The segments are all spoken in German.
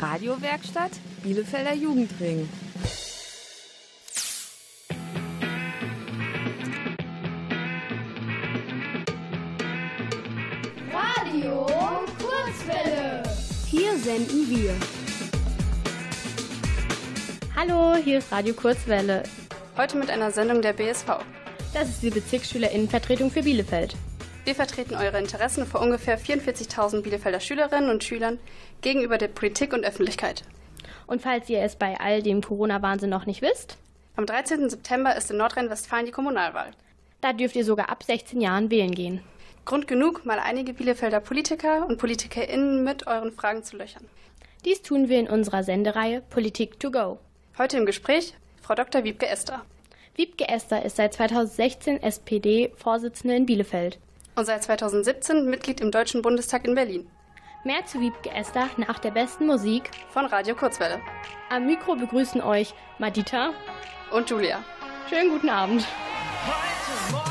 Radiowerkstatt Bielefelder Jugendring. Radio Kurzwelle. Hier senden wir. Hallo, hier ist Radio Kurzwelle. Heute mit einer Sendung der BSV. Das ist die Bezirksschülerinnenvertretung für Bielefeld. Wir vertreten eure Interessen vor ungefähr 44.000 Bielefelder Schülerinnen und Schülern gegenüber der Politik und Öffentlichkeit. Und falls ihr es bei all dem Corona-Wahnsinn noch nicht wisst, am 13. September ist in Nordrhein-Westfalen die Kommunalwahl. Da dürft ihr sogar ab 16 Jahren wählen gehen. Grund genug, mal einige Bielefelder Politiker und PolitikerInnen mit euren Fragen zu löchern. Dies tun wir in unserer Sendereihe Politik to go. Heute im Gespräch Frau Dr. Wiebke Esther. Wiebke Esther ist seit 2016 SPD-Vorsitzende in Bielefeld. Und seit 2017 Mitglied im Deutschen Bundestag in Berlin. Mehr zu Wiebke Esther nach der besten Musik von Radio Kurzwelle. Am Mikro begrüßen euch Madita und Julia. Schönen guten Abend. Heute, morgen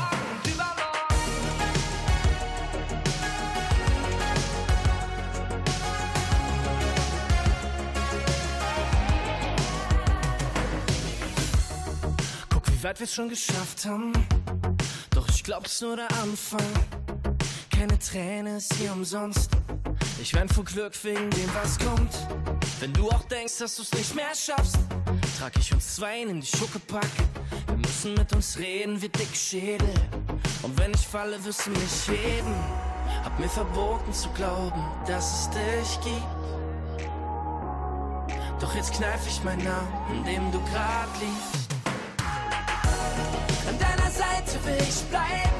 wie weit wir es schon geschafft haben. Ich glaub's nur der Anfang. Keine Träne ist hier umsonst. Ich wein vor Glück wegen dem, was kommt. Wenn du auch denkst, dass du's nicht mehr schaffst, trag ich uns zwei in die Schuckepack. Wir müssen mit uns reden wie dick Schädel. Und wenn ich falle, wirst du mich heben. Hab mir verboten zu glauben, dass es dich gibt. Doch jetzt kneif ich meinen Namen, in dem du grad liegst. Will ich bleiben.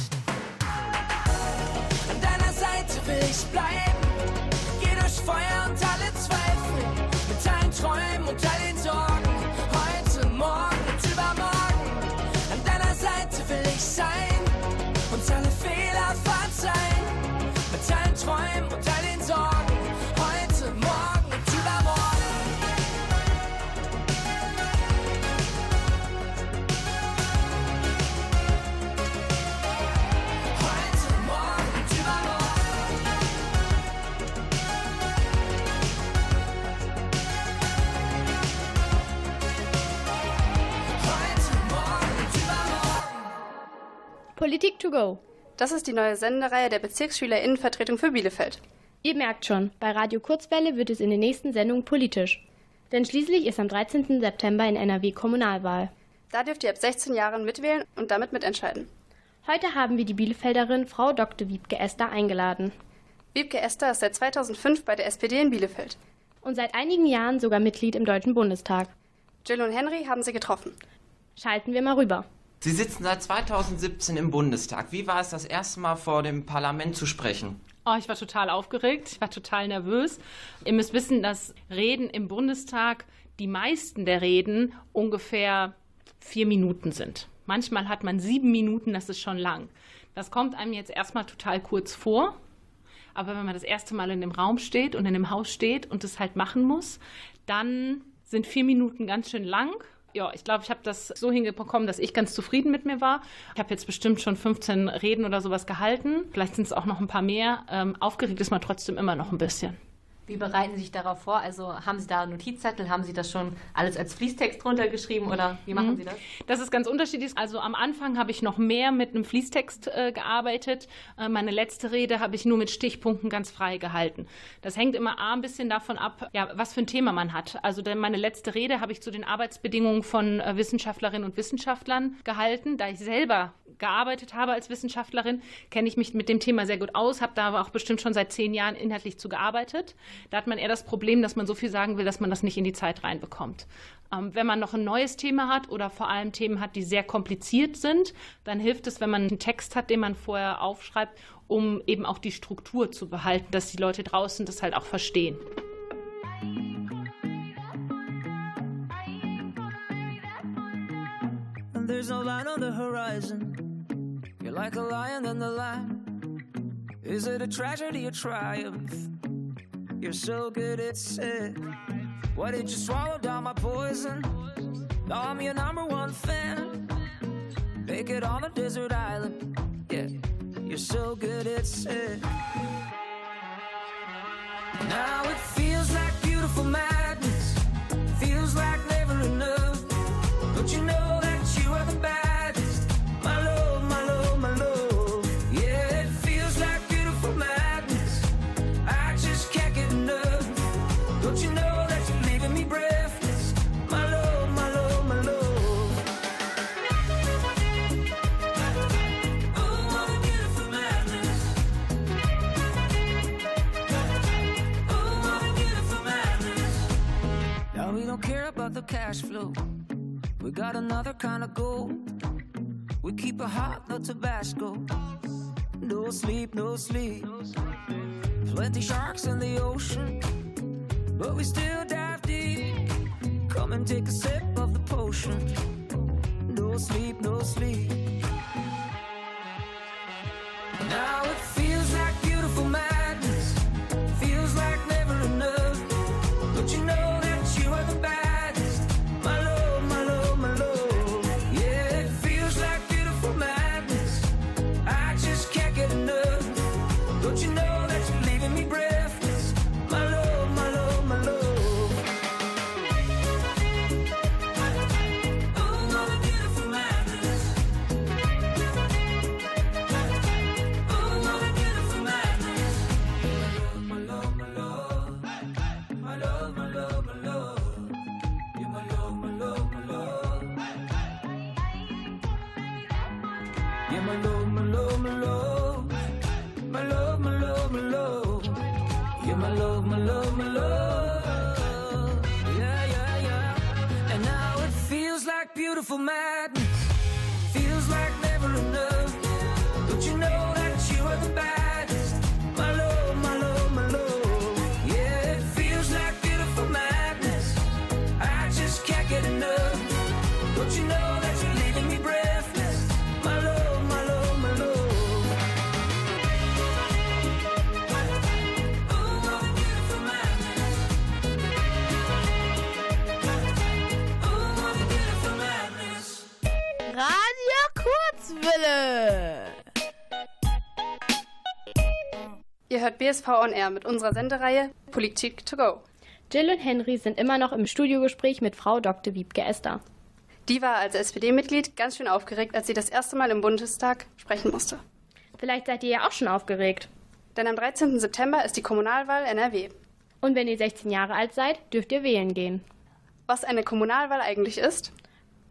Seite will ich bleiben. Geh durch Feuer und alle Zweifel. Mit allen Träumen und all den to go. Das ist die neue Sendereihe der BezirksschülerInnenvertretung für Bielefeld. Ihr merkt schon, bei Radio Kurzwelle wird es in den nächsten Sendungen politisch. Denn schließlich ist am 13. September in NRW Kommunalwahl. Da dürft ihr ab 16 Jahren mitwählen und damit mitentscheiden. Heute haben wir die Bielefelderin Frau Dr. Wiebke Esther eingeladen. Wiebke Esther ist seit 2005 bei der SPD in Bielefeld. Und seit einigen Jahren sogar Mitglied im Deutschen Bundestag. Jill und Henry haben sie getroffen. Schalten wir mal rüber. Sie sitzen seit 2017 im Bundestag. Wie war es das erste Mal vor dem Parlament zu sprechen? Oh, ich war total aufgeregt, ich war total nervös. Ihr müsst wissen, dass Reden im Bundestag, die meisten der Reden ungefähr vier Minuten sind. Manchmal hat man sieben Minuten, das ist schon lang. Das kommt einem jetzt erstmal total kurz vor. Aber wenn man das erste Mal in dem Raum steht und in dem Haus steht und es halt machen muss, dann sind vier Minuten ganz schön lang. Ja, ich glaube, ich habe das so hingekommen, dass ich ganz zufrieden mit mir war. Ich habe jetzt bestimmt schon 15 Reden oder sowas gehalten. Vielleicht sind es auch noch ein paar mehr. Ähm, aufgeregt ist man trotzdem immer noch ein bisschen. Wie bereiten Sie sich darauf vor? Also haben Sie da Notizzettel? Haben Sie das schon alles als Fließtext runtergeschrieben oder wie machen mhm. Sie das? Das ist ganz unterschiedlich. Also am Anfang habe ich noch mehr mit einem Fließtext äh, gearbeitet. Äh, meine letzte Rede habe ich nur mit Stichpunkten ganz frei gehalten. Das hängt immer A, ein bisschen davon ab, ja, was für ein Thema man hat. Also meine letzte Rede habe ich zu den Arbeitsbedingungen von äh, Wissenschaftlerinnen und Wissenschaftlern gehalten. Da ich selber gearbeitet habe als Wissenschaftlerin, kenne ich mich mit dem Thema sehr gut aus, habe da aber auch bestimmt schon seit zehn Jahren inhaltlich zu gearbeitet. Da hat man eher das Problem, dass man so viel sagen will, dass man das nicht in die Zeit reinbekommt. Ähm, wenn man noch ein neues Thema hat oder vor allem Themen hat, die sehr kompliziert sind, dann hilft es, wenn man einen Text hat, den man vorher aufschreibt, um eben auch die Struktur zu behalten, dass die Leute draußen das halt auch verstehen. there's no line on the horizon. You're like a lion in the line. Is it a tragedy or triumph? You're so good at sick. Why did you swallow down my poison? Now I'm your number one fan. Make it on a desert island. Yeah, you're so good at sick. Now it feels like beautiful madness. Feels like never enough. Don't you know that? the cash flow. We got another kind of gold. We keep it hot, no Tabasco. No sleep, no sleep. Plenty sharks in the ocean, but we still dive deep. Come and take a sip of the potion. No sleep, no sleep. Now it feels BSV On Air mit unserer Sendereihe Politik to go. Jill und Henry sind immer noch im Studiogespräch mit Frau Dr. Wiebke Esther. Die war als SPD-Mitglied ganz schön aufgeregt, als sie das erste Mal im Bundestag sprechen musste. Vielleicht seid ihr ja auch schon aufgeregt. Denn am 13. September ist die Kommunalwahl NRW. Und wenn ihr 16 Jahre alt seid, dürft ihr wählen gehen. Was eine Kommunalwahl eigentlich ist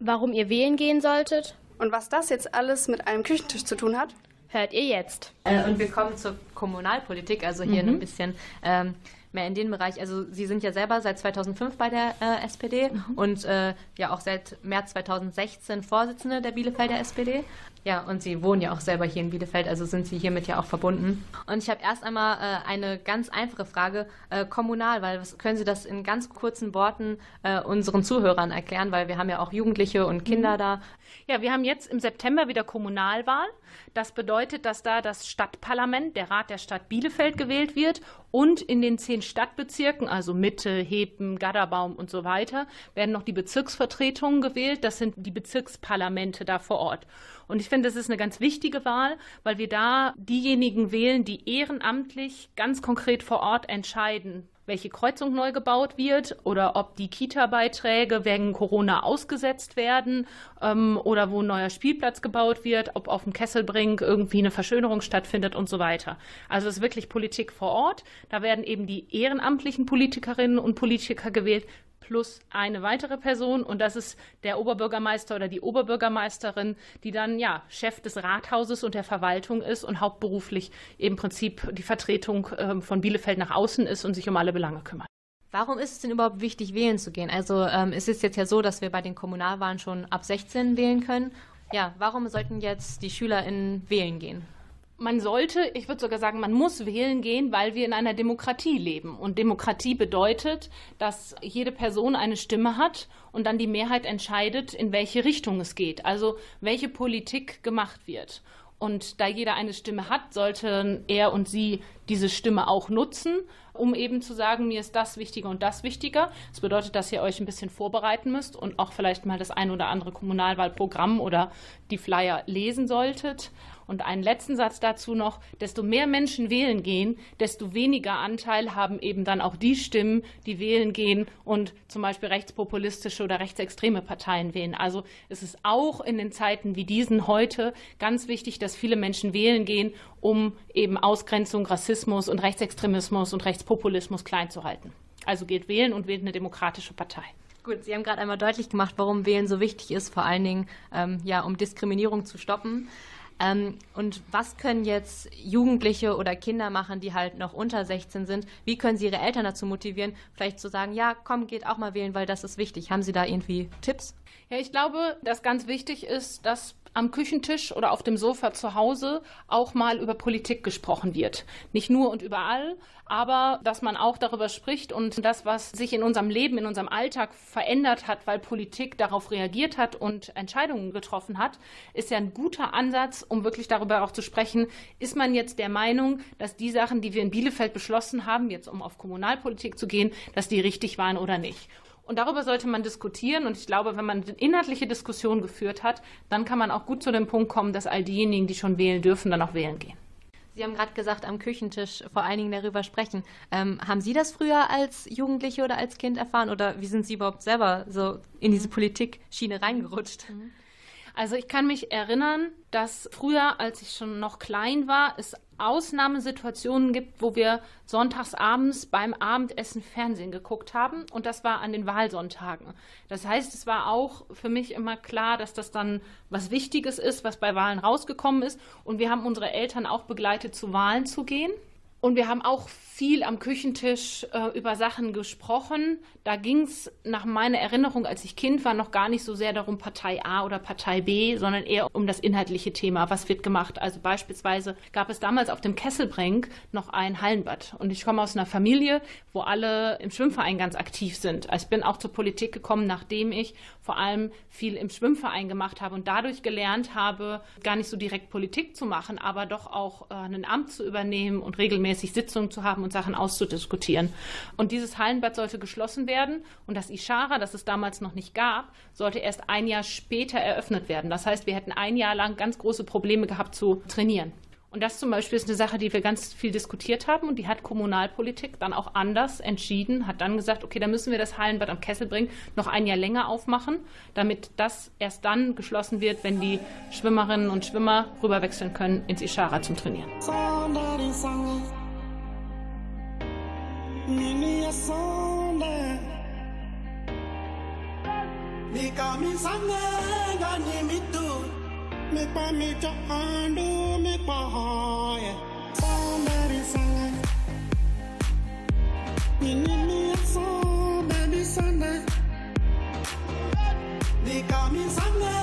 Warum ihr wählen gehen solltet, und was das jetzt alles mit einem Küchentisch zu tun hat, hört ihr jetzt. Äh, und wir kommen zur Kommunalpolitik, also hier Mhm. ein bisschen ähm, mehr in den Bereich. Also Sie sind ja selber seit 2005 bei der äh, SPD Mhm. und äh, ja auch seit März 2016 Vorsitzende der Bielefelder SPD. Ja, und Sie wohnen ja auch selber hier in Bielefeld, also sind Sie hiermit ja auch verbunden. Und ich habe erst einmal äh, eine ganz einfache Frage, äh, kommunal, weil was, können Sie das in ganz kurzen Worten äh, unseren Zuhörern erklären, weil wir haben ja auch Jugendliche und Kinder da. Ja, wir haben jetzt im September wieder Kommunalwahl. Das bedeutet, dass da das Stadtparlament, der Rat der Stadt Bielefeld gewählt wird und in den zehn Stadtbezirken, also Mitte, Hepen, Gadderbaum und so weiter, werden noch die Bezirksvertretungen gewählt. Das sind die Bezirksparlamente da vor Ort. Und ich finde, das ist eine ganz wichtige Wahl, weil wir da diejenigen wählen, die ehrenamtlich ganz konkret vor Ort entscheiden, welche Kreuzung neu gebaut wird oder ob die Kita-Beiträge wegen Corona ausgesetzt werden ähm, oder wo ein neuer Spielplatz gebaut wird, ob auf dem Kesselbrink irgendwie eine Verschönerung stattfindet und so weiter. Also es ist wirklich Politik vor Ort. Da werden eben die ehrenamtlichen Politikerinnen und Politiker gewählt, plus eine weitere Person und das ist der Oberbürgermeister oder die Oberbürgermeisterin, die dann ja Chef des Rathauses und der Verwaltung ist und hauptberuflich im Prinzip die Vertretung äh, von Bielefeld nach außen ist und sich um alle Belange kümmert. Warum ist es denn überhaupt wichtig, wählen zu gehen? Also ähm, es ist jetzt ja so, dass wir bei den Kommunalwahlen schon ab 16 wählen können. Ja, warum sollten jetzt die SchülerInnen wählen gehen? Man sollte, ich würde sogar sagen, man muss wählen gehen, weil wir in einer Demokratie leben. Und Demokratie bedeutet, dass jede Person eine Stimme hat und dann die Mehrheit entscheidet, in welche Richtung es geht, also welche Politik gemacht wird. Und da jeder eine Stimme hat, sollten er und sie diese Stimme auch nutzen, um eben zu sagen, mir ist das wichtiger und das wichtiger. Das bedeutet, dass ihr euch ein bisschen vorbereiten müsst und auch vielleicht mal das ein oder andere Kommunalwahlprogramm oder die Flyer lesen solltet. Und einen letzten Satz dazu noch, desto mehr Menschen wählen gehen, desto weniger Anteil haben eben dann auch die Stimmen, die wählen gehen und zum Beispiel rechtspopulistische oder rechtsextreme Parteien wählen. Also es ist auch in den Zeiten wie diesen heute ganz wichtig, dass viele Menschen wählen gehen, um eben Ausgrenzung, Rassismus und Rechtsextremismus und Rechtspopulismus klein zu halten. Also geht wählen und wählt eine demokratische Partei. Gut, Sie haben gerade einmal deutlich gemacht, warum Wählen so wichtig ist, vor allen Dingen ähm, ja, um Diskriminierung zu stoppen. Ähm, und was können jetzt Jugendliche oder Kinder machen, die halt noch unter 16 sind? Wie können sie ihre Eltern dazu motivieren, vielleicht zu sagen, ja, komm, geht auch mal wählen, weil das ist wichtig. Haben Sie da irgendwie Tipps? Ja, ich glaube, dass ganz wichtig ist, dass am Küchentisch oder auf dem Sofa zu Hause auch mal über Politik gesprochen wird. Nicht nur und überall, aber dass man auch darüber spricht und das, was sich in unserem Leben, in unserem Alltag verändert hat, weil Politik darauf reagiert hat und Entscheidungen getroffen hat, ist ja ein guter Ansatz, um wirklich darüber auch zu sprechen, ist man jetzt der Meinung, dass die Sachen, die wir in Bielefeld beschlossen haben, jetzt um auf Kommunalpolitik zu gehen, dass die richtig waren oder nicht. Und darüber sollte man diskutieren. Und ich glaube, wenn man inhaltliche Diskussionen geführt hat, dann kann man auch gut zu dem Punkt kommen, dass all diejenigen, die schon wählen dürfen, dann auch wählen gehen. Sie haben gerade gesagt, am Küchentisch vor allen Dingen darüber sprechen. Ähm, haben Sie das früher als Jugendliche oder als Kind erfahren oder wie sind Sie überhaupt selber so in diese Politikschiene reingerutscht? Mhm. Also ich kann mich erinnern, dass früher, als ich schon noch klein war, es Ausnahmesituationen gibt, wo wir sonntags abends beim Abendessen Fernsehen geguckt haben und das war an den Wahlsonntagen. Das heißt, es war auch für mich immer klar, dass das dann was Wichtiges ist, was bei Wahlen rausgekommen ist und wir haben unsere Eltern auch begleitet, zu Wahlen zu gehen. Und wir haben auch viel am Küchentisch äh, über Sachen gesprochen. Da ging es nach meiner Erinnerung, als ich Kind war, noch gar nicht so sehr darum, Partei A oder Partei B, sondern eher um das inhaltliche Thema. Was wird gemacht? Also beispielsweise gab es damals auf dem Kesselbrink noch ein Hallenbad. Und ich komme aus einer Familie, wo alle im Schwimmverein ganz aktiv sind. Also ich bin auch zur Politik gekommen, nachdem ich vor allem viel im Schwimmverein gemacht habe und dadurch gelernt habe, gar nicht so direkt Politik zu machen, aber doch auch äh, ein Amt zu übernehmen und regelmäßig Sitzungen zu haben und Sachen auszudiskutieren. Und dieses Hallenbad sollte geschlossen werden und das Ishara, das es damals noch nicht gab, sollte erst ein Jahr später eröffnet werden. Das heißt, wir hätten ein Jahr lang ganz große Probleme gehabt zu trainieren. Und das zum Beispiel ist eine Sache, die wir ganz viel diskutiert haben und die hat Kommunalpolitik dann auch anders entschieden, hat dann gesagt, okay, dann müssen wir das Hallenbad am Kesselbrink noch ein Jahr länger aufmachen, damit das erst dann geschlossen wird, wenn die Schwimmerinnen und Schwimmer rüberwechseln können ins Ishara zum Trainieren. niliasonde nikamisangenga ni mitu? Me mikpa mito andu mikpa hoye sonderisange ninimiasonde bisande nikamisangenga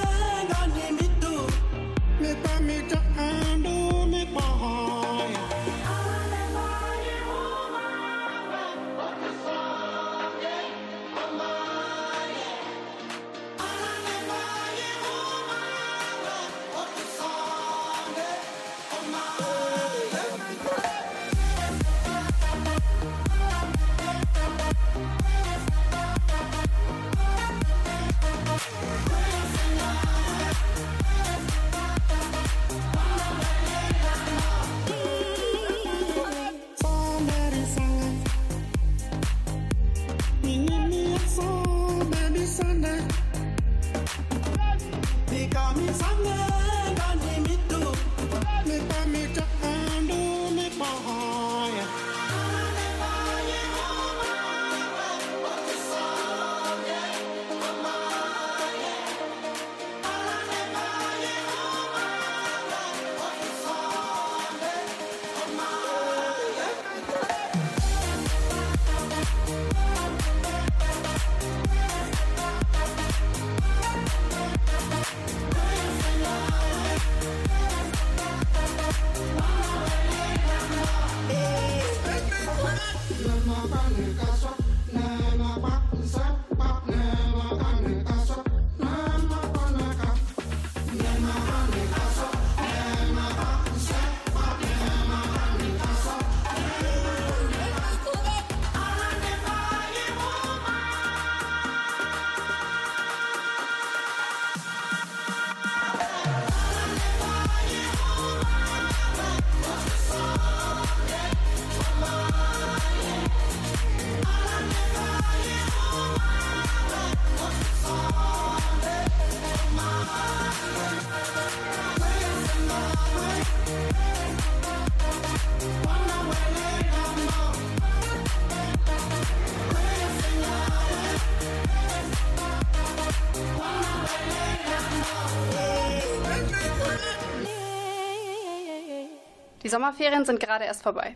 Die Sommerferien sind gerade erst vorbei.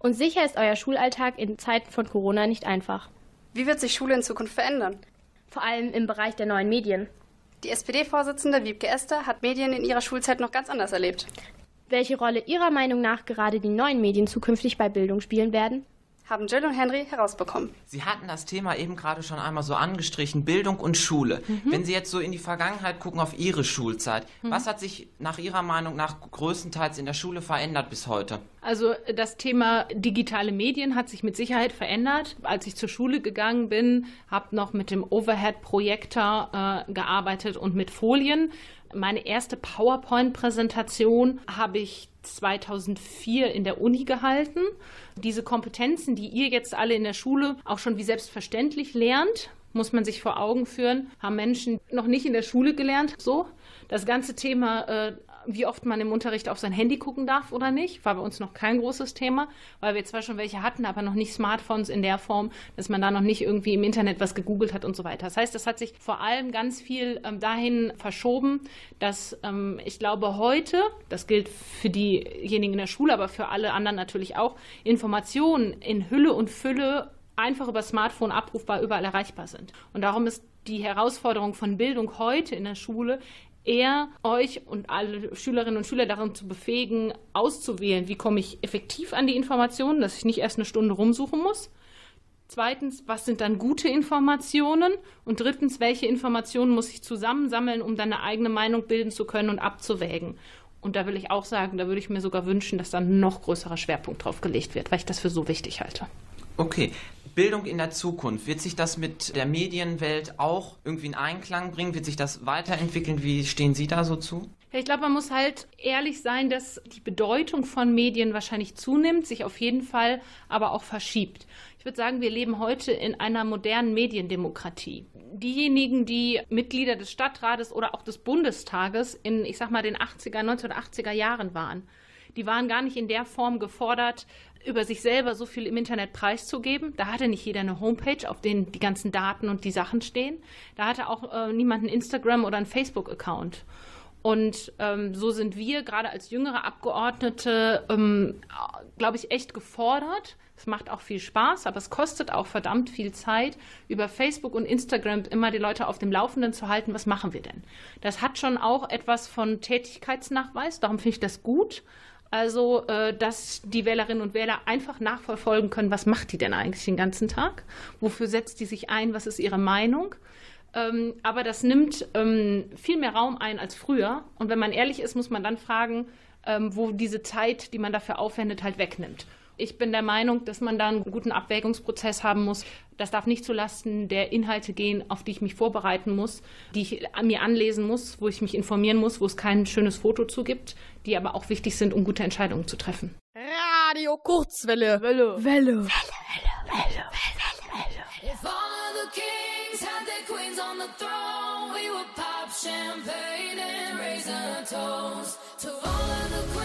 Und sicher ist euer Schulalltag in Zeiten von Corona nicht einfach. Wie wird sich Schule in Zukunft verändern? Vor allem im Bereich der neuen Medien. Die SPD-Vorsitzende Wiebke Esther hat Medien in ihrer Schulzeit noch ganz anders erlebt. Welche Rolle Ihrer Meinung nach gerade die neuen Medien zukünftig bei Bildung spielen werden? Haben Jill und Henry herausbekommen. Sie hatten das Thema eben gerade schon einmal so angestrichen, Bildung und Schule. Wenn Sie jetzt so in die Vergangenheit gucken auf Ihre Schulzeit, was hat sich nach Ihrer Meinung nach größtenteils in der Schule verändert bis heute? Also das Thema digitale Medien hat sich mit Sicherheit verändert. Als ich zur Schule gegangen bin, habe noch mit dem Overhead-Projektor äh, gearbeitet und mit Folien. Meine erste PowerPoint-Präsentation habe ich 2004 in der Uni gehalten. Diese Kompetenzen, die ihr jetzt alle in der Schule auch schon wie selbstverständlich lernt, muss man sich vor Augen führen, haben Menschen noch nicht in der Schule gelernt. So, das ganze Thema, äh, wie oft man im Unterricht auf sein Handy gucken darf oder nicht, war bei uns noch kein großes Thema, weil wir zwar schon welche hatten, aber noch nicht Smartphones in der Form, dass man da noch nicht irgendwie im Internet was gegoogelt hat und so weiter. Das heißt, das hat sich vor allem ganz viel ähm, dahin verschoben, dass ähm, ich glaube heute, das gilt für diejenigen in der Schule, aber für alle anderen natürlich auch, Informationen in Hülle und Fülle einfach über Smartphone abrufbar überall erreichbar sind. Und darum ist die Herausforderung von Bildung heute in der Schule eher euch und alle Schülerinnen und Schüler darin zu befähigen, auszuwählen, wie komme ich effektiv an die Informationen, dass ich nicht erst eine Stunde rumsuchen muss. Zweitens, was sind dann gute Informationen? Und drittens, welche Informationen muss ich zusammensammeln, um dann eine eigene Meinung bilden zu können und abzuwägen? Und da will ich auch sagen, da würde ich mir sogar wünschen, dass da ein noch größerer Schwerpunkt drauf gelegt wird, weil ich das für so wichtig halte. Okay, Bildung in der Zukunft, wird sich das mit der Medienwelt auch irgendwie in Einklang bringen? Wird sich das weiterentwickeln? Wie stehen Sie da so zu? Ich glaube, man muss halt ehrlich sein, dass die Bedeutung von Medien wahrscheinlich zunimmt, sich auf jeden Fall aber auch verschiebt. Ich würde sagen, wir leben heute in einer modernen Mediendemokratie. Diejenigen, die Mitglieder des Stadtrates oder auch des Bundestages in, ich sag mal, den 80er, 1980er Jahren waren, die waren gar nicht in der Form gefordert, über sich selber so viel im Internet preiszugeben. Da hatte nicht jeder eine Homepage, auf denen die ganzen Daten und die Sachen stehen. Da hatte auch äh, niemand einen Instagram oder einen Facebook-Account. Und ähm, so sind wir gerade als jüngere Abgeordnete, ähm, glaube ich, echt gefordert. Es macht auch viel Spaß, aber es kostet auch verdammt viel Zeit, über Facebook und Instagram immer die Leute auf dem Laufenden zu halten. Was machen wir denn? Das hat schon auch etwas von Tätigkeitsnachweis. Darum finde ich das gut. Also, äh, dass die Wählerinnen und Wähler einfach nachverfolgen können, was macht die denn eigentlich den ganzen Tag? Wofür setzt die sich ein? Was ist ihre Meinung? Ähm, aber das nimmt ähm, viel mehr Raum ein als früher. Und wenn man ehrlich ist, muss man dann fragen, ähm, wo diese Zeit, die man dafür aufwendet, halt wegnimmt. Ich bin der Meinung, dass man da einen guten Abwägungsprozess haben muss. Das darf nicht zulasten der Inhalte gehen, auf die ich mich vorbereiten muss, die ich mir anlesen muss, wo ich mich informieren muss, wo es kein schönes Foto zu gibt, die aber auch wichtig sind, um gute Entscheidungen zu treffen. Radio Kurzwelle. Welle. Welle. Welle. Welle. If all of the kings had their queens on the throne, we would pop champagne and raise a toast to all of the queens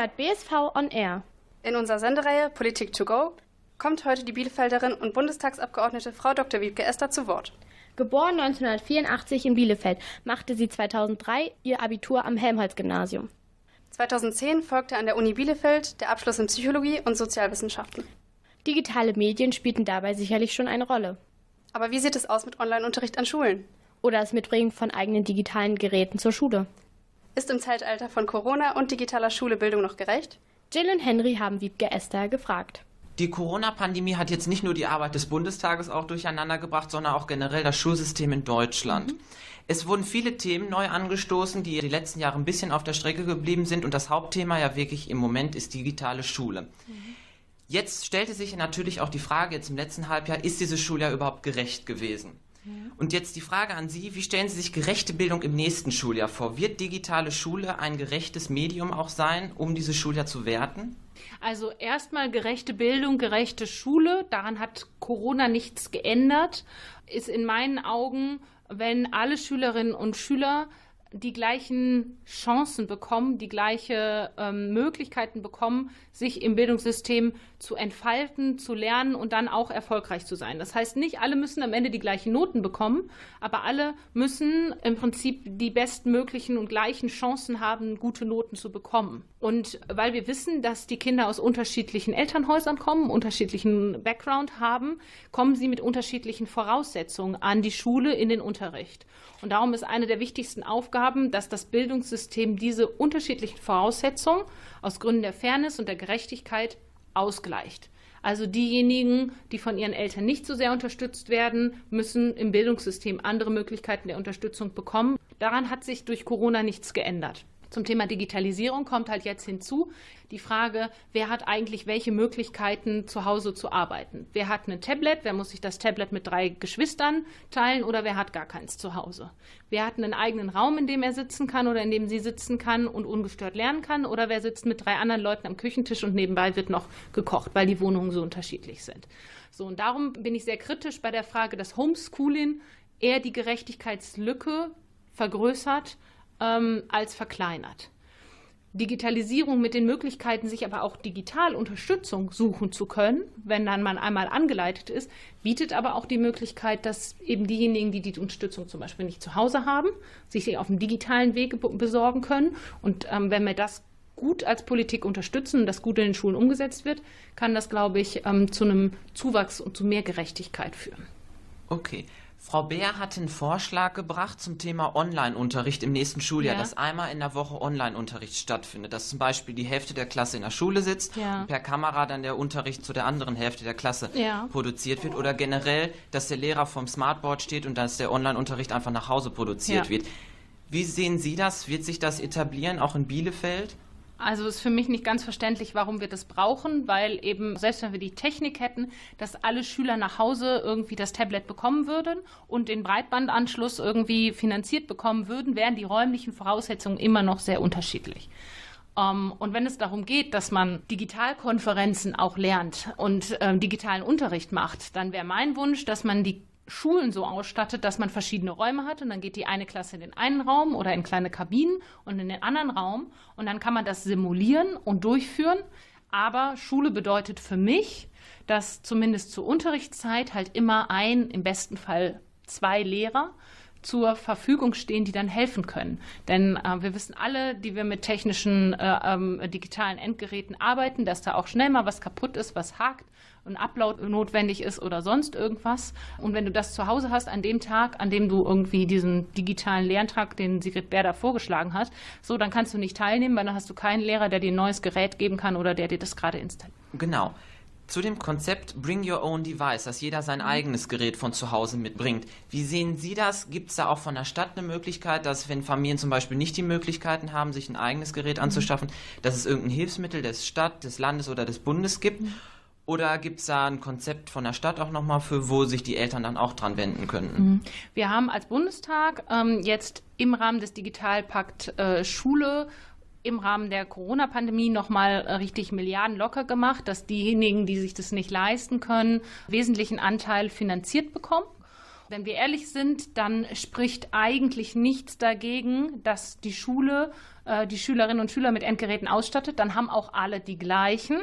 hört BSV on Air. In unserer Sendereihe Politik to go kommt heute die Bielefelderin und Bundestagsabgeordnete Frau Dr. Wiebke Esther zu Wort. Geboren 1984 in Bielefeld, machte sie 2003 ihr Abitur am Helmholtz-Gymnasium. 2010 folgte an der Uni Bielefeld der Abschluss in Psychologie und Sozialwissenschaften. Digitale Medien spielten dabei sicherlich schon eine Rolle. Aber wie sieht es aus mit Online-Unterricht an Schulen? Oder das Mitbringen von eigenen digitalen Geräten zur Schule. Ist im Zeitalter von Corona und digitaler Schule Bildung noch gerecht? Jill und Henry haben Wiebke Esther gefragt. Die Corona-Pandemie hat jetzt nicht nur die Arbeit des Bundestages auch durcheinander gebracht, sondern auch generell das Schulsystem in Deutschland. Es wurden viele Themen neu angestoßen, die die letzten Jahre ein bisschen auf der Strecke geblieben sind. Und das Hauptthema ja wirklich im Moment ist digitale Schule. Jetzt stellte sich natürlich auch die Frage, jetzt im letzten Halbjahr, ist dieses Schuljahr überhaupt gerecht gewesen? Und jetzt die Frage an Sie, wie stellen Sie sich gerechte Bildung im nächsten Schuljahr vor? Wird digitale Schule ein gerechtes Medium auch sein, um dieses Schuljahr zu werten? Also erstmal gerechte Bildung, gerechte Schule, daran hat Corona nichts geändert, ist in meinen Augen, wenn alle Schülerinnen und Schüler die gleichen Chancen bekommen, die gleiche ähm, Möglichkeiten bekommen, sich im Bildungssystem zu entfalten, zu lernen und dann auch erfolgreich zu sein. Das heißt, nicht alle müssen am Ende die gleichen Noten bekommen, aber alle müssen im Prinzip die bestmöglichen und gleichen Chancen haben, gute Noten zu bekommen. Und weil wir wissen, dass die Kinder aus unterschiedlichen Elternhäusern kommen, unterschiedlichen Background haben, kommen sie mit unterschiedlichen Voraussetzungen an die Schule in den Unterricht. Und darum ist eine der wichtigsten Aufgaben, dass das Bildungssystem diese unterschiedlichen Voraussetzungen aus Gründen der Fairness und der Gerechtigkeit ausgleicht. Also diejenigen, die von ihren Eltern nicht so sehr unterstützt werden, müssen im Bildungssystem andere Möglichkeiten der Unterstützung bekommen. Daran hat sich durch Corona nichts geändert. Zum Thema Digitalisierung kommt halt jetzt hinzu die Frage, wer hat eigentlich welche Möglichkeiten zu Hause zu arbeiten? Wer hat ein Tablet? Wer muss sich das Tablet mit drei Geschwistern teilen oder wer hat gar keins zu Hause? Wer hat einen eigenen Raum, in dem er sitzen kann oder in dem sie sitzen kann und ungestört lernen kann? Oder wer sitzt mit drei anderen Leuten am Küchentisch und nebenbei wird noch gekocht, weil die Wohnungen so unterschiedlich sind? So, und darum bin ich sehr kritisch bei der Frage, dass Homeschooling eher die Gerechtigkeitslücke vergrößert ähm, als verkleinert. Digitalisierung mit den Möglichkeiten, sich aber auch digital Unterstützung suchen zu können, wenn dann man einmal angeleitet ist, bietet aber auch die Möglichkeit, dass eben diejenigen, die die Unterstützung zum Beispiel nicht zu Hause haben, sich sie auf dem digitalen Weg besorgen können. Und ähm, wenn wir das gut als Politik unterstützen und das gut in den Schulen umgesetzt wird, kann das, glaube ich, ähm, zu einem Zuwachs und zu mehr Gerechtigkeit führen. Okay. Frau Beer hat einen Vorschlag gebracht zum Thema Online-Unterricht im nächsten Schuljahr, Ja. dass einmal in der Woche Online-Unterricht stattfindet, dass zum Beispiel die Hälfte der Klasse in der Schule sitzt Ja. und per Kamera dann der Unterricht zu der anderen Hälfte der Klasse Ja. produziert wird oder generell, dass der Lehrer vom Smartboard steht und dass der Online-Unterricht einfach nach Hause produziert wird. Wie sehen Sie das? Wird sich das etablieren, auch in Bielefeld? Also ist für mich nicht ganz verständlich, warum wir das brauchen, weil eben, selbst wenn wir die Technik hätten, dass alle Schüler nach Hause irgendwie das Tablet bekommen würden und den Breitbandanschluss irgendwie finanziert bekommen würden, wären die räumlichen Voraussetzungen immer noch sehr unterschiedlich. Ähm, und wenn es darum geht, dass man Digitalkonferenzen auch lernt und ähm, digitalen Unterricht macht, dann wäre mein Wunsch, dass man die Schulen so ausstattet, dass man verschiedene Räume hat und dann geht die eine Klasse in den einen Raum oder in kleine Kabinen und in den anderen Raum und dann kann man das simulieren und durchführen. Aber Schule bedeutet für mich, dass zumindest zur Unterrichtszeit halt immer ein, im besten Fall zwei Lehrer zur Verfügung stehen, die dann helfen können. Denn äh, wir wissen alle, die wir mit technischen äh, ähm, digitalen Endgeräten arbeiten, dass da auch schnell mal was kaputt ist, was hakt ein Upload notwendig ist oder sonst irgendwas. Und wenn du das zu Hause hast an dem Tag, an dem du irgendwie diesen digitalen Lerntrag, den Sigrid Bär da vorgeschlagen hat, so, dann kannst du nicht teilnehmen, weil dann hast du keinen Lehrer, der dir ein neues Gerät geben kann oder der dir das gerade installiert. Genau. Zu dem Konzept Bring Your Own Device, dass jeder sein eigenes Gerät von zu Hause mitbringt. Wie sehen Sie das? Gibt es da auch von der Stadt eine Möglichkeit, dass wenn Familien zum Beispiel nicht die Möglichkeiten haben, sich ein eigenes Gerät anzuschaffen, dass es irgendein Hilfsmittel des Stadt, des Landes oder des Bundes gibt? Oder gibt es da ein Konzept von der Stadt auch nochmal für, wo sich die Eltern dann auch dran wenden könnten? Wir haben als Bundestag ähm, jetzt im Rahmen des Digitalpakt äh, Schule im Rahmen der Corona-Pandemie nochmal äh, richtig Milliarden locker gemacht, dass diejenigen, die sich das nicht leisten können, wesentlichen Anteil finanziert bekommen. Wenn wir ehrlich sind, dann spricht eigentlich nichts dagegen, dass die Schule äh, die Schülerinnen und Schüler mit Endgeräten ausstattet. Dann haben auch alle die gleichen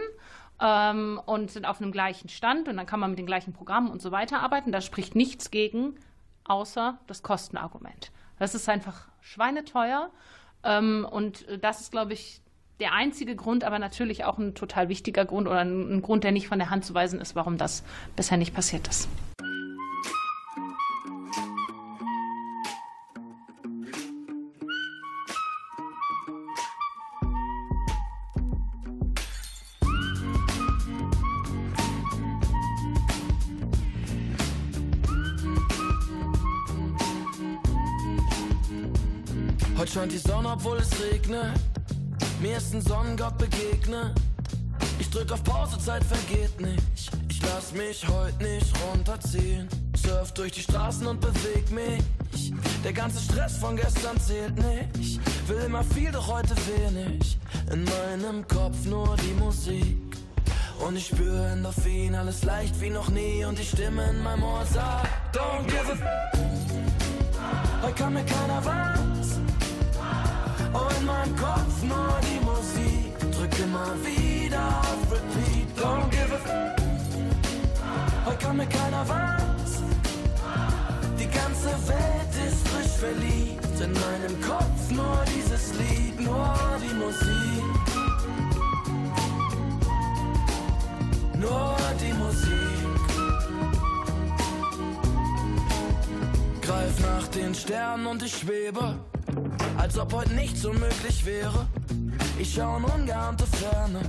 ähm, und sind auf einem gleichen Stand und dann kann man mit den gleichen Programmen und so weiter arbeiten. Da spricht nichts gegen, außer das Kostenargument. Das ist einfach schweineteuer und das ist, glaube ich, der einzige Grund, aber natürlich auch ein total wichtiger Grund oder ein, ein Grund, der nicht von der Hand zu weisen ist, warum das bisher nicht passiert ist. Scheint die Sonne, obwohl es regnet. Mir ist ein Sonnengott begegnet. Ich drück auf Pause, Zeit vergeht nicht. Ich lass mich heute nicht runterziehen. Surf durch die Straßen und beweg mich. Der ganze Stress von gestern zählt nicht. Will immer viel, doch heute wenig. In meinem Kopf nur die Musik. Und ich spüre Endorphin, alles leicht wie noch nie. Und die Stimme in meinem Ohr sagt: Don't give a f Heute kann mir keiner was. In meinem Kopf nur die Musik. Drück immer wieder auf Repeat. Don't give a f Heute kann mir keiner was. Die ganze Welt ist frisch verliebt. In meinem Kopf nur dieses Lied, nur die Musik. Nur die Musik. Greif nach den Sternen und ich schwebe, als ob heute nichts unmöglich wäre. Ich schau in ungeahnte Ferne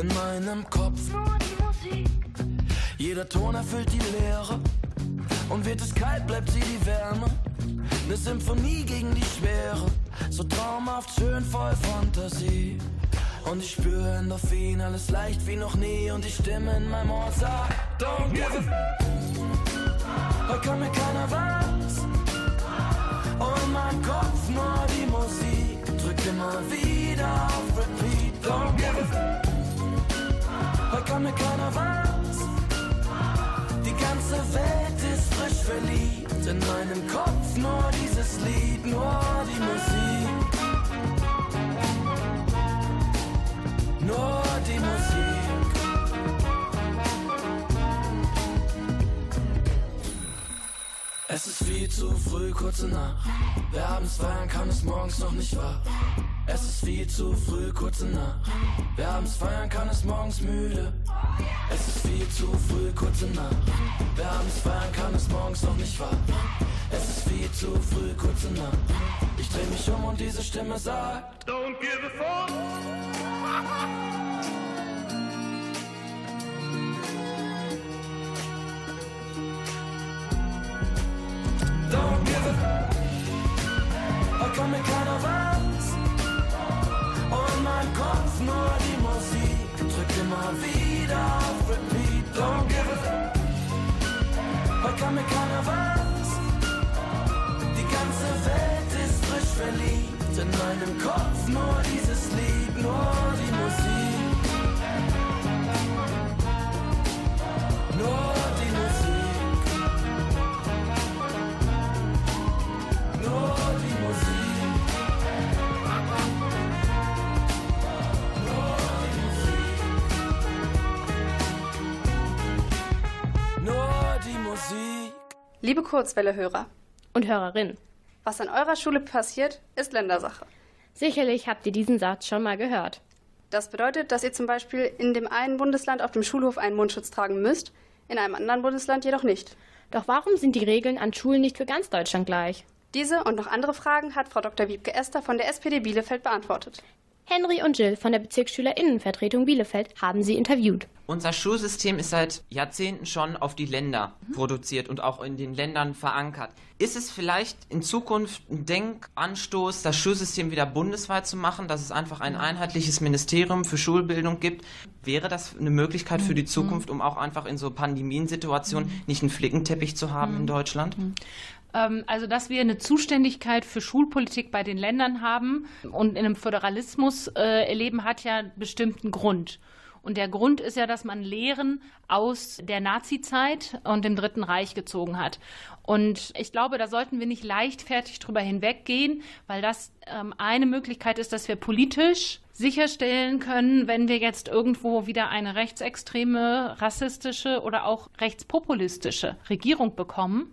in meinem Kopf. Nur die Musik. Jeder Ton erfüllt die Leere. Und wird es kalt, bleibt sie die Wärme. Eine Symphonie gegen die Schwere. So traumhaft schön voll Fantasie. Und ich spüre Endorphin, alles leicht wie noch nie. Und die Stimme in meinem Ohr sagt: Don't give a Heute kann mir keiner was. In meinem Kopf nur die Musik. Drück immer wieder auf Repeat. Don't give a Heute kann mir keiner was. Die ganze Welt ist frisch verliebt. In meinem Kopf nur dieses Lied, nur die Musik. Nur die Musik. Es ist viel zu früh, kurze Nacht. Wer abends feiern kann, ist morgens noch nicht wach. Es ist viel zu früh, kurze Nacht. Wer abends feiern kann, ist morgens müde. Es ist viel zu früh, kurze Nacht. Wer abends feiern kann, ist morgens noch nicht wach. Es ist viel zu früh, kurze Nacht. Ich dreh mich um und diese Stimme sagt: Don't give a fuck. Don't give a Heute kann mir keiner was. Oh, in meinem Kopf nur die Musik. Drück immer wieder auf Repeat. Don't give a Heute kann mir keiner was. Die ganze Welt ist frisch verliebt. In meinem Kopf nur dieses Liebe Kurzwelle-Hörer, und Hörerinnen. Was an eurer Schule passiert, ist Ländersache. Sicherlich habt ihr diesen Satz schon mal gehört. Das bedeutet, dass ihr zum Beispiel in dem einen Bundesland auf dem Schulhof einen Mundschutz tragen müsst, in einem anderen Bundesland jedoch nicht. Doch warum sind die Regeln an Schulen nicht für ganz Deutschland gleich? Diese und noch andere Fragen hat Frau Dr. Wiebke Esther von der SPD Bielefeld beantwortet. Henry und Jill von der Bezirksschülerinnenvertretung Bielefeld haben sie interviewt. Unser Schulsystem ist seit Jahrzehnten schon auf die Länder produziert und auch in den Ländern verankert. Ist es vielleicht in Zukunft ein Denkanstoß, das Schulsystem wieder bundesweit zu machen, dass es einfach ein einheitliches Ministerium für Schulbildung gibt? Wäre das eine Möglichkeit für die Zukunft, um auch einfach in so Pandemiensituationen nicht einen Flickenteppich zu haben in Deutschland? Ähm, Also, dass wir eine Zuständigkeit für Schulpolitik bei den Ländern haben und in einem Föderalismus äh, erleben, hat ja einen bestimmten Grund. Und der Grund ist ja, dass man Lehren aus der Nazizeit und dem Dritten Reich gezogen hat. Und ich glaube, da sollten wir nicht leichtfertig drüber hinweggehen, weil das ähm, eine Möglichkeit ist, dass wir politisch sicherstellen können, wenn wir jetzt irgendwo wieder eine rechtsextreme, rassistische oder auch rechtspopulistische Regierung bekommen,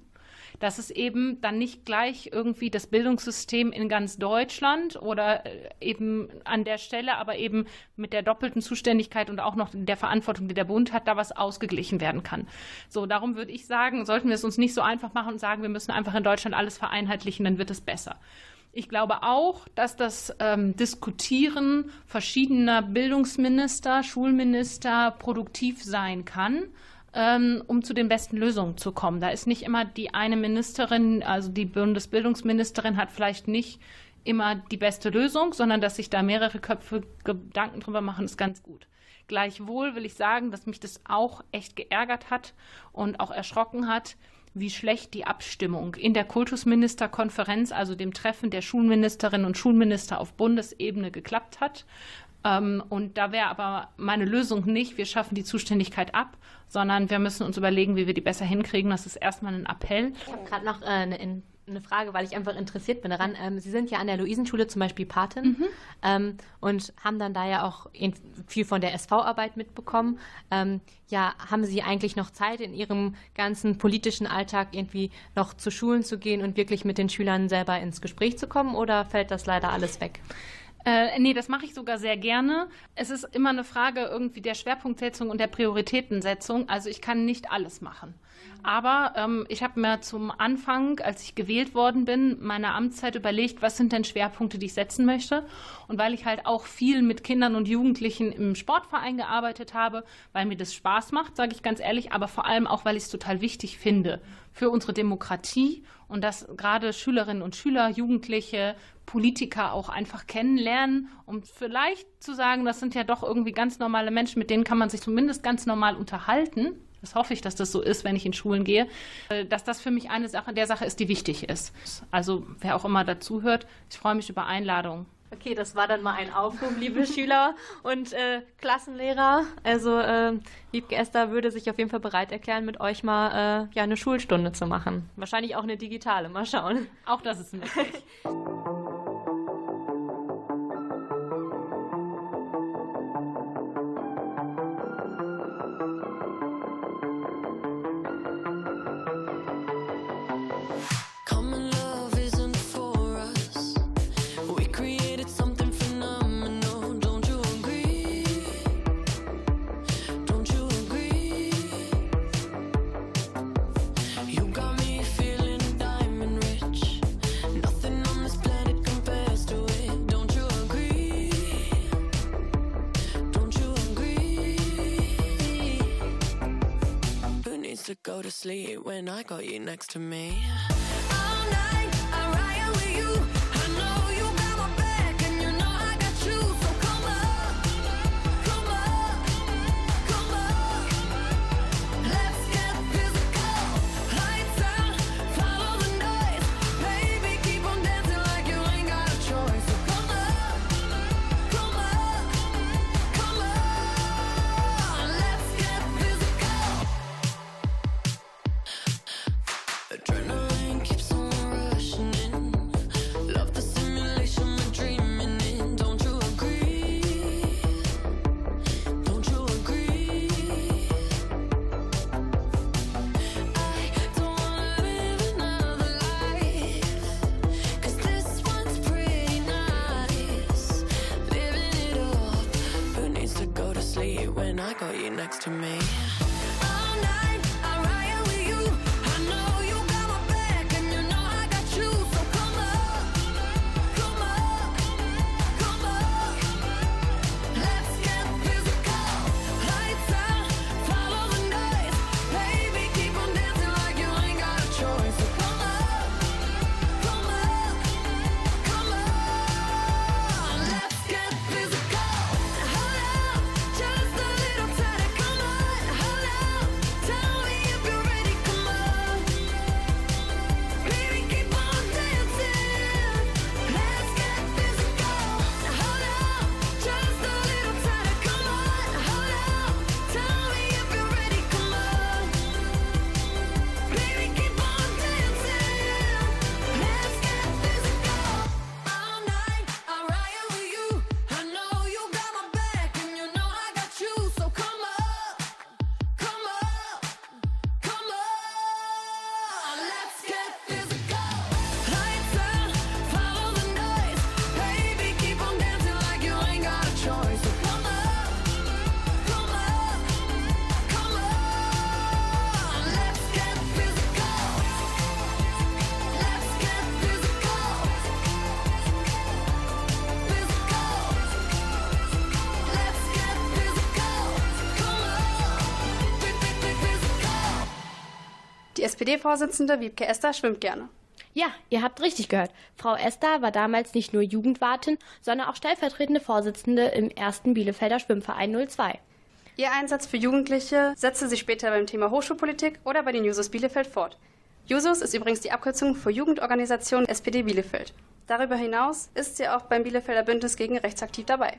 dass es eben dann nicht gleich irgendwie das Bildungssystem in ganz Deutschland oder äh, eben an der Stelle, aber eben mit der doppelten Zuständigkeit und auch noch der Verantwortung, die der Bund hat, da was ausgeglichen werden kann. So, darum würde ich sagen, sollten wir es uns nicht so einfach machen und sagen, wir müssen einfach in Deutschland alles vereinheitlichen, dann wird es besser. Ich glaube auch, dass das ähm, Diskutieren verschiedener Bildungsminister, Schulminister produktiv sein kann ähm, um zu den besten Lösungen zu kommen. Da ist nicht immer die eine Ministerin, also die Bundesbildungsministerin hat vielleicht nicht immer die beste Lösung, sondern dass sich da mehrere Köpfe Gedanken drüber machen, ist ganz gut. Gleichwohl will ich sagen, dass mich das auch echt geärgert hat und auch erschrocken hat, wie schlecht die Abstimmung in der Kultusministerkonferenz, also dem Treffen der Schulministerinnen und Schulminister auf Bundesebene geklappt hat. Ähm, und da wäre aber meine Lösung nicht, wir schaffen die Zuständigkeit ab, sondern wir müssen uns überlegen, wie wir die besser hinkriegen. Das ist erstmal ein Appell. Ich habe gerade noch äh, eine, eine Frage, weil ich einfach interessiert bin daran. Ähm, Sie sind ja an der Luisenschule zum Beispiel Patin ähm, und haben dann da ja auch viel von der SV-Arbeit mitbekommen. Ähm, ja, haben Sie eigentlich noch Zeit in Ihrem ganzen politischen Alltag irgendwie noch zu Schulen zu gehen und wirklich mit den Schülern selber ins Gespräch zu kommen oder fällt das leider alles weg? Äh, nee, das mache ich sogar sehr gerne. Es ist immer eine Frage irgendwie der Schwerpunktsetzung und der Prioritätensetzung. Also ich kann nicht alles machen. Aber ähm, ich habe mir zum Anfang, als ich gewählt worden bin, meiner Amtszeit überlegt, was sind denn Schwerpunkte, die ich setzen möchte. Und weil ich halt auch viel mit Kindern und Jugendlichen im Sportverein gearbeitet habe, weil mir das Spaß macht, sage ich ganz ehrlich, aber vor allem auch, weil ich es total wichtig finde für unsere Demokratie und dass gerade Schülerinnen und Schüler, Jugendliche, Politiker auch einfach kennenlernen, um vielleicht zu sagen, das sind ja doch irgendwie ganz normale Menschen, mit denen kann man sich zumindest ganz normal unterhalten. Das hoffe ich, dass das so ist, wenn ich in Schulen gehe, äh, dass das für mich eine Sache der Sache ist, die wichtig ist. Also wer auch immer dazuhört, ich freue mich über Einladungen. Okay, das war dann mal ein Aufruf, liebe Schüler und äh, Klassenlehrer. Also äh, Wiebke Esther würde sich auf jeden Fall bereit erklären, mit euch mal äh, ja, eine Schulstunde zu machen. Wahrscheinlich auch eine digitale, mal schauen. Auch das ist möglich. got you next to me? All night, SPD-Vorsitzende Wiebke Esther schwimmt gerne. Ja, ihr habt richtig gehört. Frau Esther war damals nicht nur Jugendwartin, sondern auch stellvertretende Vorsitzende im ersten Bielefelder Schwimmverein 02. Ihr Einsatz für Jugendliche setzte sie später beim Thema Hochschulpolitik oder bei den Jusos Bielefeld fort. Jusos ist übrigens die Abkürzung für Jugendorganisation SPD Bielefeld. Darüber hinaus ist sie auch beim Bielefelder Bündnis gegen Rechts aktiv dabei.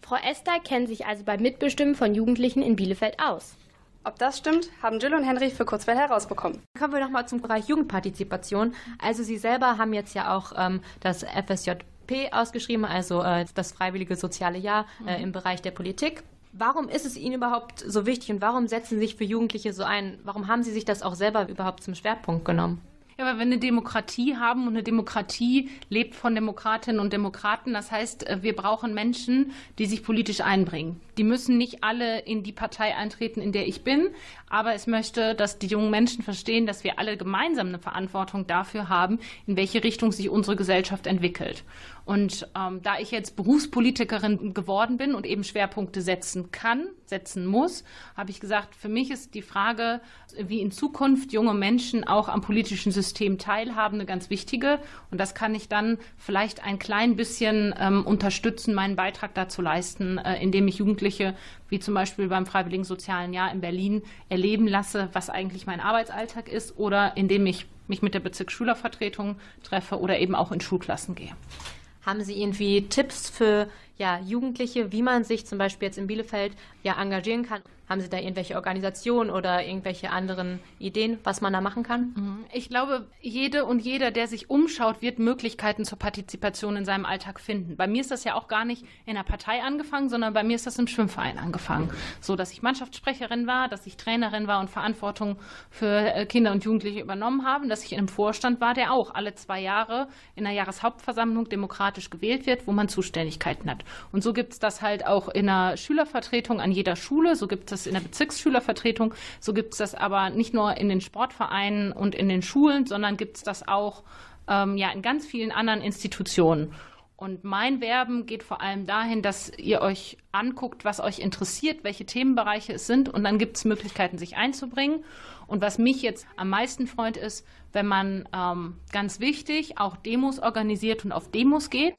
Frau Esther kennt sich also beim Mitbestimmen von Jugendlichen in Bielefeld aus. Ob das stimmt, haben Jill und Henry für Kurzwell herausbekommen. Kommen wir nochmal zum Bereich Jugendpartizipation. Also Sie selber haben jetzt ja auch ähm, das FSJP ausgeschrieben, also äh, das Freiwillige Soziale Jahr äh, im Bereich der Politik. Warum ist es Ihnen überhaupt so wichtig und warum setzen Sie sich für Jugendliche so ein? Warum haben Sie sich das auch selber überhaupt zum Schwerpunkt genommen? Ja, weil wir eine Demokratie haben und eine Demokratie lebt von Demokratinnen und Demokraten. Das heißt, äh, wir brauchen Menschen, die sich politisch einbringen. Die müssen nicht alle in die Partei eintreten, in der ich bin, aber es möchte, dass die jungen Menschen verstehen, dass wir alle gemeinsam eine Verantwortung dafür haben, in welche Richtung sich unsere Gesellschaft entwickelt. Und ähm, da ich jetzt Berufspolitikerin geworden bin und eben Schwerpunkte setzen kann, setzen muss, habe ich gesagt, für mich ist die Frage, wie in Zukunft junge Menschen auch am politischen System teilhaben, eine ganz wichtige. Und das kann ich dann vielleicht ein klein bisschen ähm, unterstützen, meinen Beitrag dazu leisten, äh, indem ich Jugendliche, wie zum Beispiel beim Freiwilligen Sozialen Jahr in Berlin, erleben lasse, was eigentlich mein Arbeitsalltag ist, oder indem ich mich mit der Bezirksschülervertretung treffe oder eben auch in Schulklassen gehe. Haben Sie irgendwie Tipps für ja, Jugendliche, wie man sich zum Beispiel jetzt in Bielefeld ja engagieren kann? Haben Sie da irgendwelche Organisationen oder irgendwelche anderen Ideen, was man da machen kann? Ich glaube, jede und jeder, der sich umschaut, wird Möglichkeiten zur Partizipation in seinem Alltag finden. Bei mir ist das ja auch gar nicht in der Partei angefangen, sondern bei mir ist das im Schwimmverein angefangen. So, dass ich Mannschaftssprecherin war, dass ich Trainerin war und Verantwortung für äh, Kinder und Jugendliche übernommen habe, dass ich in einem Vorstand war, der auch alle zwei Jahre in der Jahreshauptversammlung demokratisch gewählt wird, wo man Zuständigkeiten hat. Und so gibt es das halt auch in einer Schülervertretung an jeder Schule, so gibt es in der Bezirksschülervertretung, so gibt es das aber nicht nur in den Sportvereinen und in den Schulen, sondern gibt es das auch ähm, ja, in ganz vielen anderen Institutionen. Und mein Werben geht vor allem dahin, dass ihr euch anguckt, was euch interessiert, welche Themenbereiche es sind. Und dann gibt es Möglichkeiten, sich einzubringen. Und was mich jetzt am meisten freut, ist, wenn man ähm, ganz wichtig auch Demos organisiert und auf Demos geht,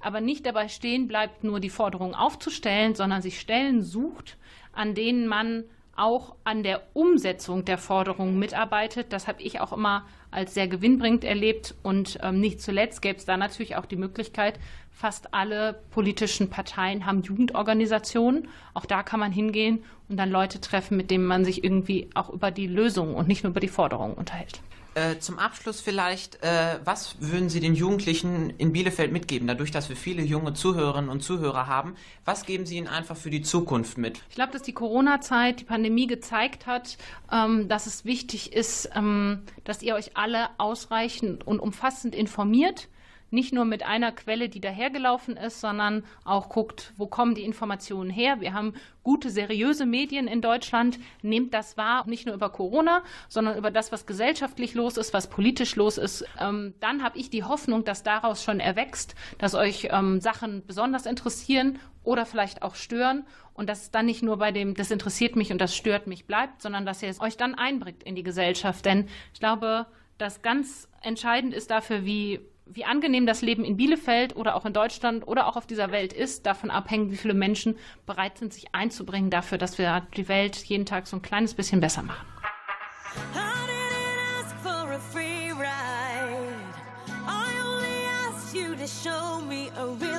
aber nicht dabei stehen bleibt, nur die Forderungen aufzustellen, sondern sich Stellen sucht, an denen man auch an der Umsetzung der Forderungen mitarbeitet. Das habe ich auch immer als sehr gewinnbringend erlebt. Und ähm, nicht zuletzt gäbe es da natürlich auch die Möglichkeit, fast alle politischen Parteien haben Jugendorganisationen. Auch da kann man hingehen und dann Leute treffen, mit denen man sich irgendwie auch über die Lösungen und nicht nur über die Forderungen unterhält. Äh, zum Abschluss vielleicht, äh, was würden Sie den Jugendlichen in Bielefeld mitgeben, dadurch, dass wir viele junge Zuhörerinnen und Zuhörer haben? Was geben Sie ihnen einfach für die Zukunft mit? Ich glaube, dass die Corona-Zeit, die Pandemie gezeigt hat, ähm, dass es wichtig ist, ähm, dass ihr euch alle ausreichend und umfassend informiert, nicht nur mit einer Quelle, die dahergelaufen ist, sondern auch guckt, wo kommen die Informationen her. Wir haben gute, seriöse Medien in Deutschland. Nehmt das wahr, nicht nur über Corona, sondern über das, was gesellschaftlich los ist, was politisch los ist. Ähm, dann habe ich die Hoffnung, dass daraus schon erwächst, dass euch ähm, Sachen besonders interessieren oder vielleicht auch stören und dass es dann nicht nur bei dem, das interessiert mich und das stört mich bleibt, sondern dass ihr es euch dann einbringt in die Gesellschaft. Denn ich glaube, dass ganz entscheidend ist dafür, wie, wie angenehm das Leben in Bielefeld oder auch in Deutschland oder auch auf dieser Welt ist, davon abhängt, wie viele Menschen bereit sind, sich einzubringen dafür, dass wir die Welt jeden Tag so ein kleines bisschen besser machen. I didn't ask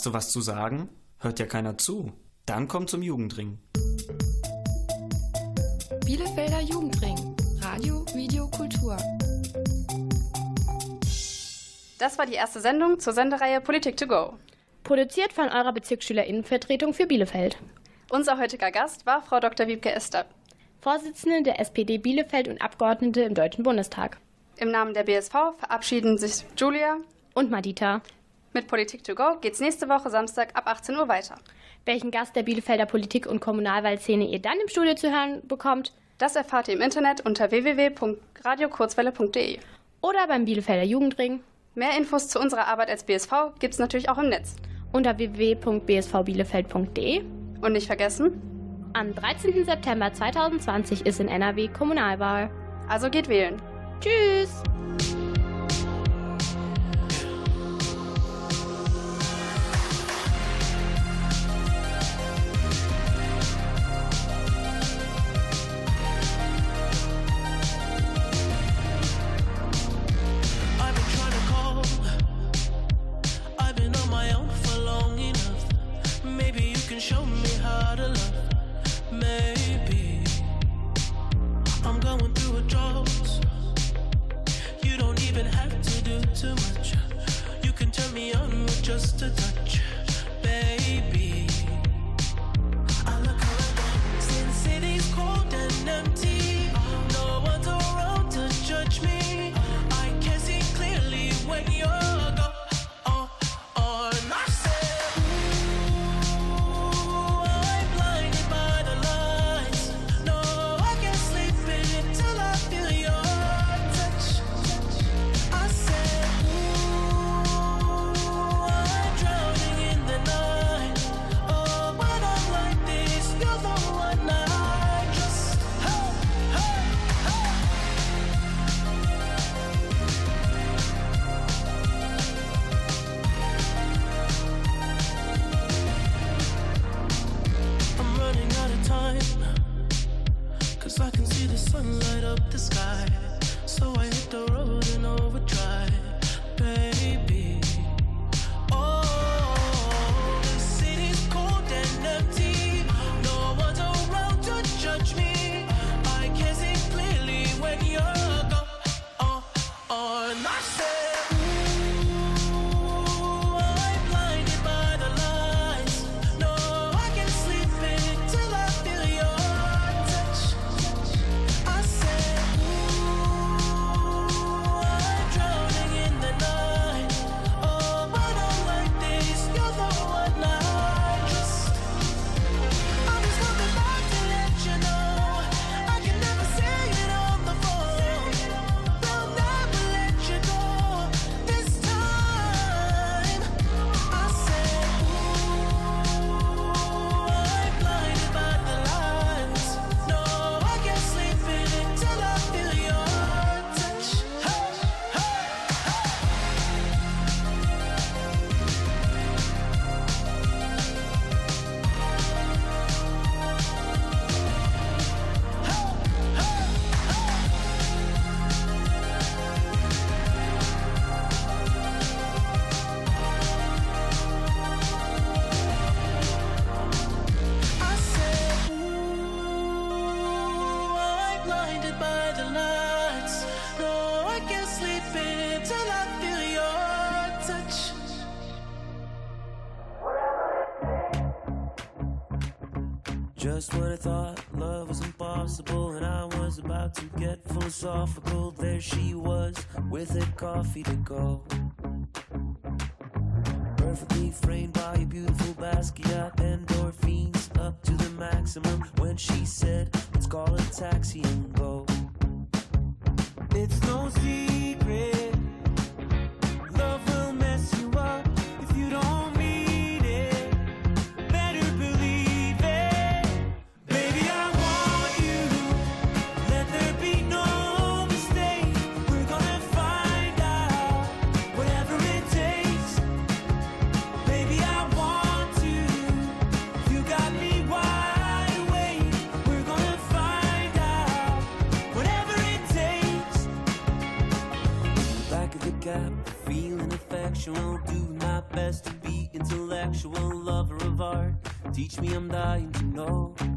Hast du was zu sagen? Hört ja keiner zu. Dann komm zum Jugendring. Bielefelder Jugendring. Radio, Video, Kultur. Das war die erste Sendung zur Sendereihe Politik to go. Produziert von eurer Bezirksschülerinnenvertretung für Bielefeld. Unser heutiger Gast war Frau Dr. Wiebke Esther. Vorsitzende der SPD Bielefeld und Abgeordnete im Deutschen Bundestag. Im Namen der BSV verabschieden sich Julia Und Madita. Mit Politik to go geht's nächste Woche Samstag ab 18 Uhr weiter. Welchen Gast der Bielefelder Politik- und Kommunalwahlszene ihr dann im Studio zu hören bekommt, Das erfahrt ihr im Internet unter www.radiokurzwelle.de. oder beim Bielefelder Jugendring Mehr Infos zu unserer Arbeit als BSV gibt's natürlich auch im Netz. unter www.bsvbielefeld.de. Und nicht vergessen, Am 13. September 2020 ist in NRW Kommunalwahl. also geht wählen. Tschüss! Coffee to go. Teach me, I'm dying to know.